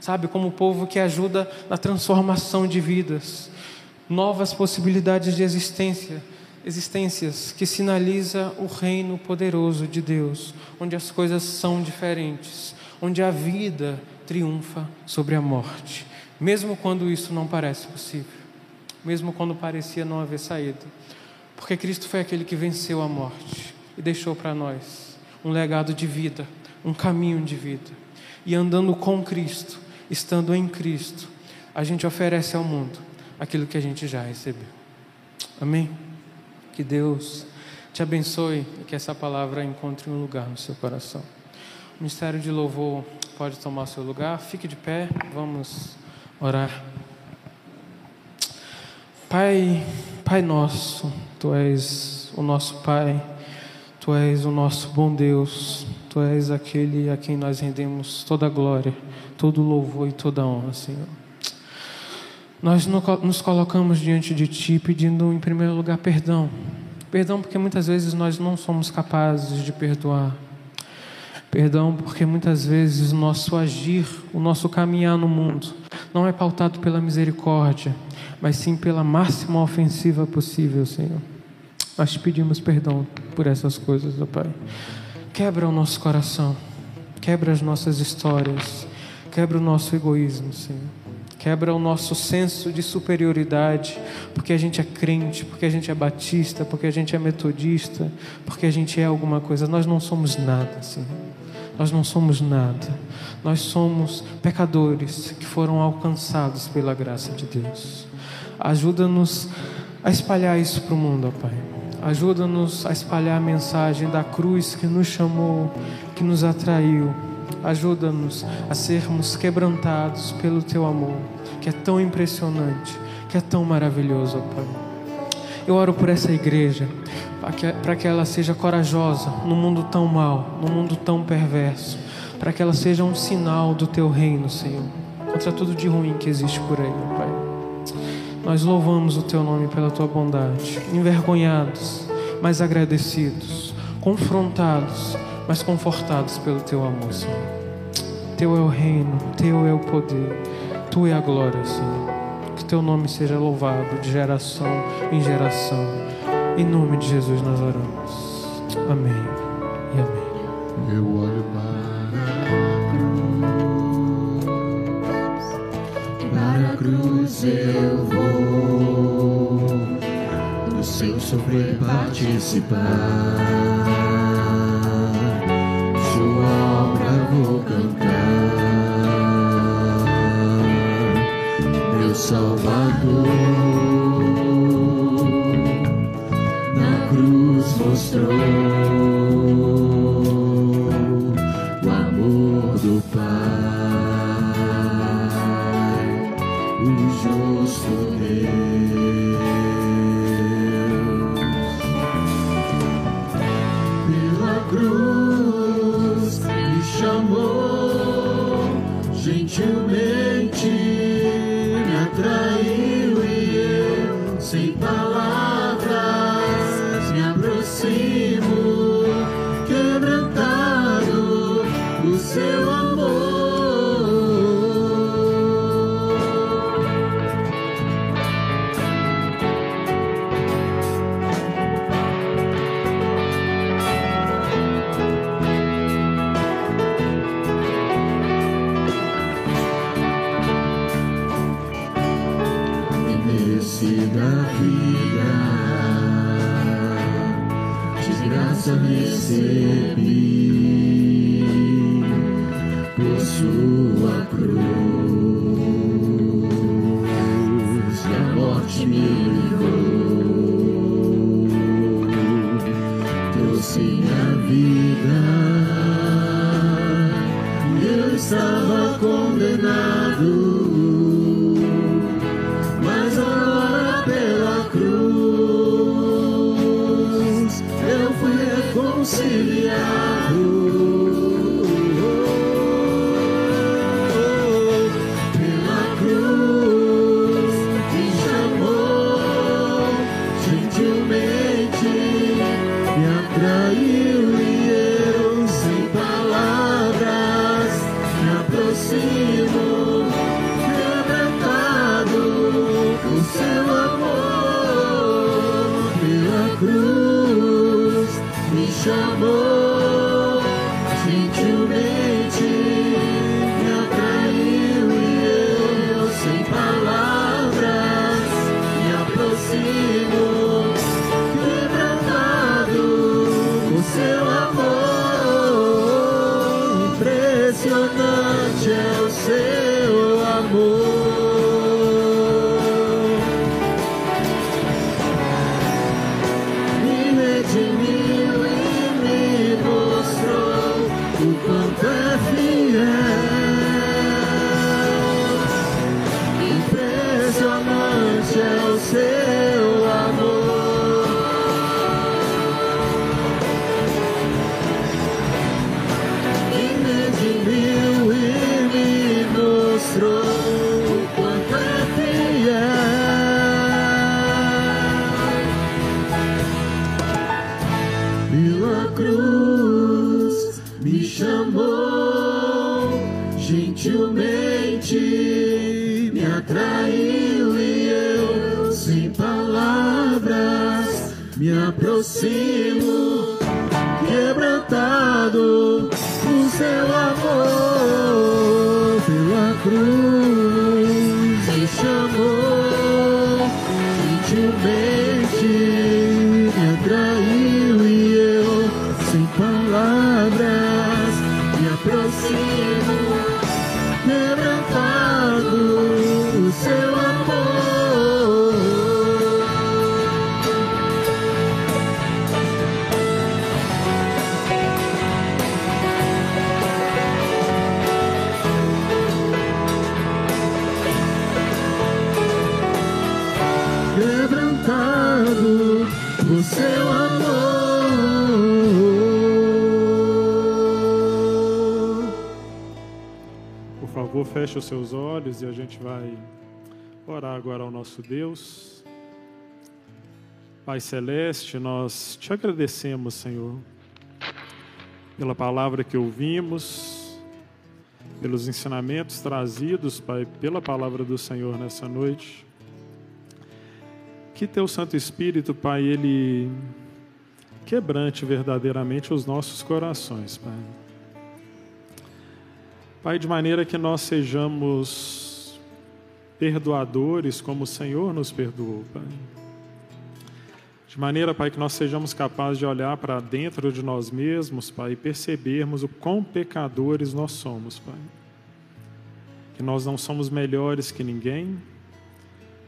Sabe, como povo que ajuda na transformação de vidas, novas possibilidades de existência, existências que sinaliza o reino poderoso de Deus, onde as coisas são diferentes, onde a vida triunfa sobre a morte, mesmo quando isso não parece possível, mesmo quando parecia não haver saída, porque Cristo foi aquele que venceu a morte e deixou para nós um legado de vida, um caminho de vida. E andando com Cristo, estando em Cristo, a gente oferece ao mundo aquilo que a gente já recebeu. Amém? Que Deus te abençoe e que essa palavra encontre um lugar no seu coração. O ministério de louvor pode tomar seu lugar. Fique de pé, vamos orar. Pai, Pai nosso, Tu és o nosso Pai, Tu és o nosso bom Deus, Tu és aquele a quem nós rendemos toda a glória todo louvor e toda honra, Senhor. Nós nos colocamos diante de Ti pedindo, em primeiro lugar, perdão. Perdão porque muitas vezes nós não somos capazes de perdoar. Perdão porque muitas vezes o nosso agir, o nosso caminhar no mundo, não é pautado pela misericórdia, mas sim pela máxima ofensiva possível, Senhor. Nós te pedimos perdão por essas coisas, ó Pai. Quebra o nosso coração, quebra as nossas histórias Quebra o nosso egoísmo, Senhor. Quebra o nosso senso de superioridade, porque a gente é crente, porque a gente é batista, porque a gente é metodista, porque a gente é alguma coisa. Nós não somos nada, Senhor. Nós não somos nada. Nós somos pecadores que foram alcançados pela graça de Deus. Ajuda-nos a espalhar isso para o mundo, ó Pai. Ajuda-nos a espalhar a mensagem da cruz que nos chamou, que nos atraiu Ajuda-nos a sermos quebrantados pelo teu amor, que é tão impressionante, que é tão maravilhoso, Pai. Eu oro por essa igreja, para que, para que ela seja corajosa no mundo tão mau, no mundo tão perverso, para que ela seja um sinal do teu reino, Senhor, contra tudo de ruim que existe por aí, Pai. Nós louvamos o teu nome pela tua bondade, envergonhados, mas agradecidos, confrontados, mas confortados pelo teu amor, Senhor. Teu é o reino, teu é o poder, tu é a glória, Senhor. Que teu nome seja louvado de geração em geração. Em nome de Jesus nós oramos. Amém e amém. Eu olho cruz eu vou do seu sofrer participar. Syria. pecado, o seu amor pela cruz. Feche os seus olhos e a gente vai orar agora ao nosso Deus. Pai Celeste, nós te agradecemos, Senhor, pela palavra que ouvimos, pelos ensinamentos trazidos, Pai, pela palavra do Senhor nessa noite. Que teu Santo Espírito, Pai, ele quebrante verdadeiramente os nossos corações, Pai Pai, de maneira que nós sejamos perdoadores como o Senhor nos perdoou, Pai. De maneira, Pai, que nós sejamos capazes de olhar para dentro de nós mesmos, Pai, e percebermos o quão pecadores nós somos, Pai. Que nós não somos melhores que ninguém,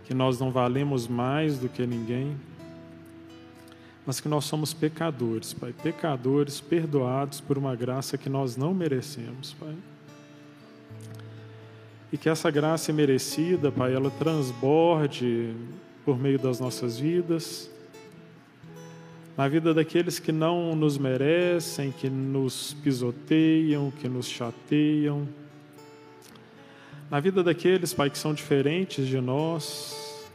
que nós não valemos mais do que ninguém, mas que nós somos pecadores, Pai, pecadores perdoados por uma graça que nós não merecemos, Pai. E que essa graça merecida, Pai, ela transborde por meio das nossas vidas na vida daqueles que não nos merecem, que nos pisoteiam, que nos chateiam, na vida daqueles, Pai, que são diferentes de nós,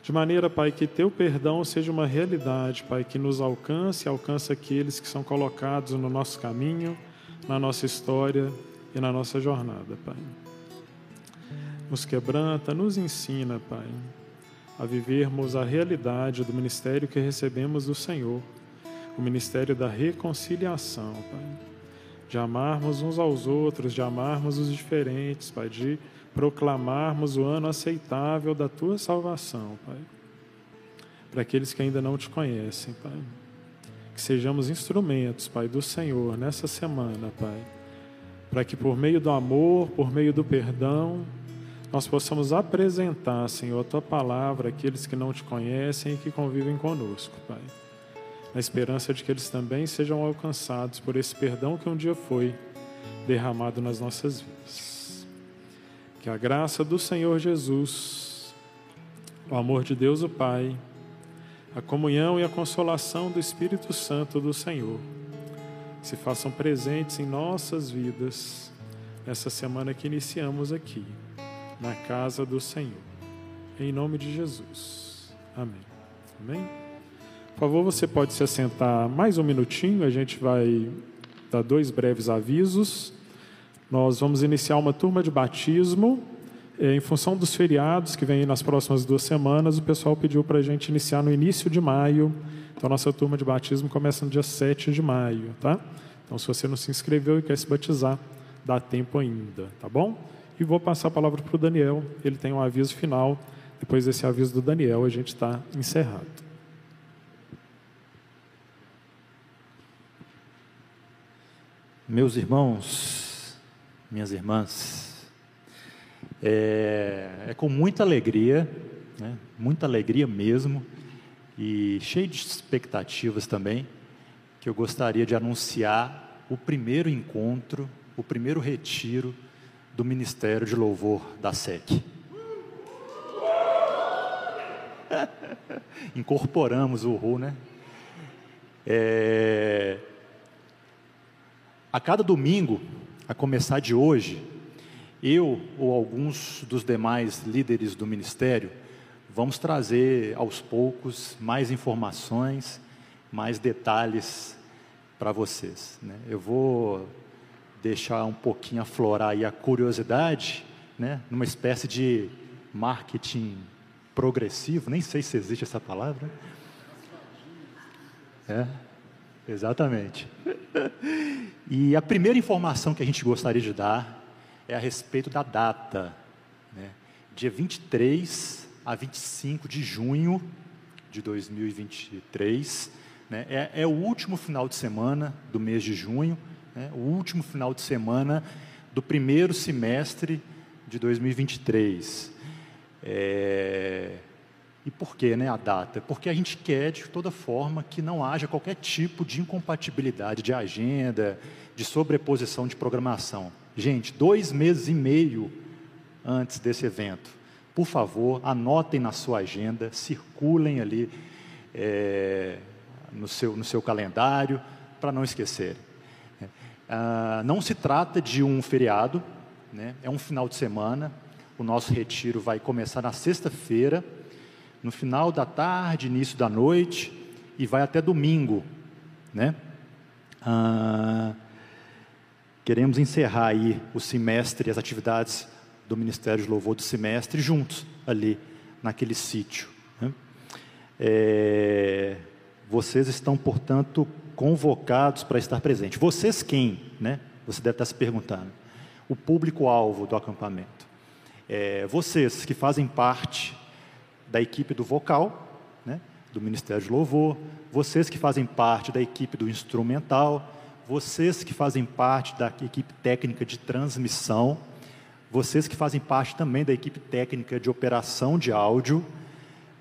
de maneira, Pai, que Teu perdão seja uma realidade, Pai, que nos alcance e alcance aqueles que são colocados no nosso caminho, na nossa história e na nossa jornada, Pai. Nos quebranta, nos ensina, Pai a vivermos a realidade do ministério que recebemos do Senhor, o ministério da reconciliação, Pai. De amarmos uns aos outros, de amarmos os diferentes, Pai, de proclamarmos o ano aceitável da tua salvação, Pai. Para aqueles que ainda não te conhecem, Pai. Que sejamos instrumentos, Pai, do Senhor nessa semana, Pai. Para que por meio do amor, por meio do perdão, nós possamos apresentar, Senhor, a tua palavra àqueles que não te conhecem e que convivem conosco, Pai. Na esperança de que eles também sejam alcançados por esse perdão que um dia foi derramado nas nossas vidas. Que a graça do Senhor Jesus, o amor de Deus o Pai, a comunhão e a consolação do Espírito Santo do Senhor se façam presentes em nossas vidas nessa semana que iniciamos aqui na casa do Senhor. Em nome de Jesus. Amém. Amém? Por favor, você pode se assentar mais um minutinho, a gente vai dar dois breves avisos. Nós vamos iniciar uma turma de batismo. É, em função dos feriados que vem nas próximas duas semanas, o pessoal pediu para a gente iniciar no início de maio. Então, nossa turma de batismo começa no dia 7 de maio, tá? Então, se você não se inscreveu e quer se batizar, dá tempo ainda, tá bom? E vou passar a palavra para o Daniel, ele tem um aviso final. Depois desse aviso do Daniel, a gente está encerrado. Meus irmãos, minhas irmãs, é, é com muita alegria, né, muita alegria mesmo, e cheio de expectativas também, que eu gostaria de anunciar o primeiro encontro, o primeiro retiro do Ministério de Louvor da SEC. Incorporamos o RU, né? É... A cada domingo, a começar de hoje, eu ou alguns dos demais líderes do ministério vamos trazer aos poucos mais informações, mais detalhes para vocês. Né? Eu vou deixar um pouquinho aflorar aí a curiosidade, né, numa espécie de marketing progressivo, nem sei se existe essa palavra. É, exatamente. E a primeira informação que a gente gostaria de dar é a respeito da data, né, dia 23 a 25 de junho de 2023, né, é, é o último final de semana do mês de junho, né, o último final de semana do primeiro semestre de 2023. É... E por que né, a data? Porque a gente quer, de toda forma, que não haja qualquer tipo de incompatibilidade de agenda, de sobreposição de programação. Gente, dois meses e meio antes desse evento, por favor, anotem na sua agenda, circulem ali é, no, seu, no seu calendário, para não esquecerem. Ah, não se trata de um feriado, né? é um final de semana. O nosso retiro vai começar na sexta-feira, no final da tarde, início da noite, e vai até domingo. Né? Ah, queremos encerrar aí o semestre, as atividades do Ministério de Louvor do semestre juntos, ali, naquele sítio. Né? É, vocês estão, portanto, convocados para estar presente. Vocês quem? Né? Você deve estar se perguntando. O público-alvo do acampamento. É, vocês que fazem parte da equipe do vocal, né, do Ministério de Louvor, vocês que fazem parte da equipe do instrumental, vocês que fazem parte da equipe técnica de transmissão, vocês que fazem parte também da equipe técnica de operação de áudio,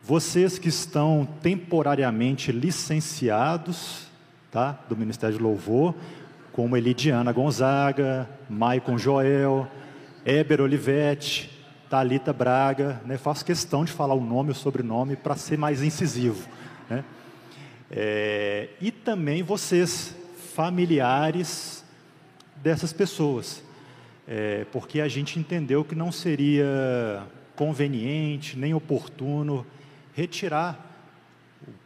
vocês que estão temporariamente licenciados tá, do Ministério de Louvor, como Elidiana Gonzaga, Maicon Joel, Éber Olivetti, Talita Braga, né? faço questão de falar o nome e o sobrenome para ser mais incisivo. Né? É, e também vocês, familiares dessas pessoas, é, porque a gente entendeu que não seria conveniente nem oportuno retirar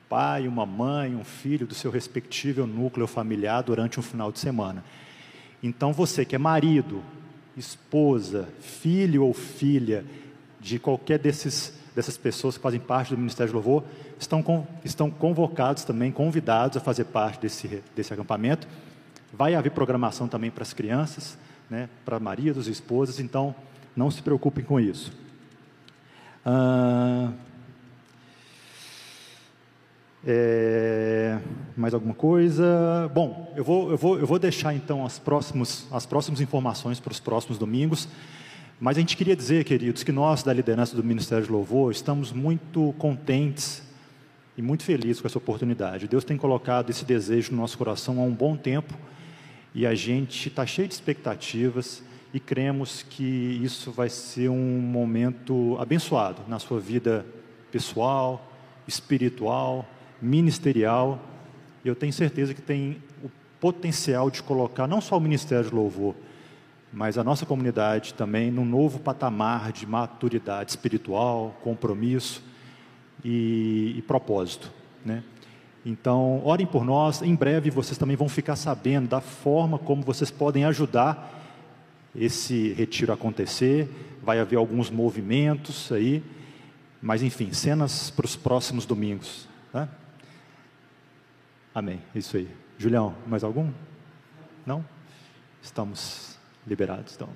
pai, uma mãe, um filho do seu respectivo núcleo familiar durante um final de semana. Então você que é marido, esposa, filho ou filha de qualquer desses, dessas pessoas que fazem parte do Ministério de Louvor, estão, com, estão convocados também, convidados a fazer parte desse, desse acampamento. Vai haver programação também para as crianças, né, para maridos e esposas, então não se preocupem com isso. Ah, é, mais alguma coisa? Bom, eu vou, eu vou, eu vou deixar então as, próximos, as próximas informações para os próximos domingos. Mas a gente queria dizer, queridos, que nós, da liderança do Ministério de Louvor, estamos muito contentes e muito felizes com essa oportunidade. Deus tem colocado esse desejo no nosso coração há um bom tempo e a gente está cheio de expectativas e cremos que isso vai ser um momento abençoado na sua vida pessoal, espiritual, ministerial, eu tenho certeza que tem o potencial de colocar não só o Ministério de Louvor, mas a nossa comunidade também num novo patamar de maturidade espiritual, compromisso e, e propósito, né? Então, orem por nós. Em breve vocês também vão ficar sabendo da forma como vocês podem ajudar esse retiro acontecer. Vai haver alguns movimentos aí, mas enfim, cenas para os próximos domingos. Tá? Amém. Isso aí. Julião, mais algum? Não? Estamos liberados, então.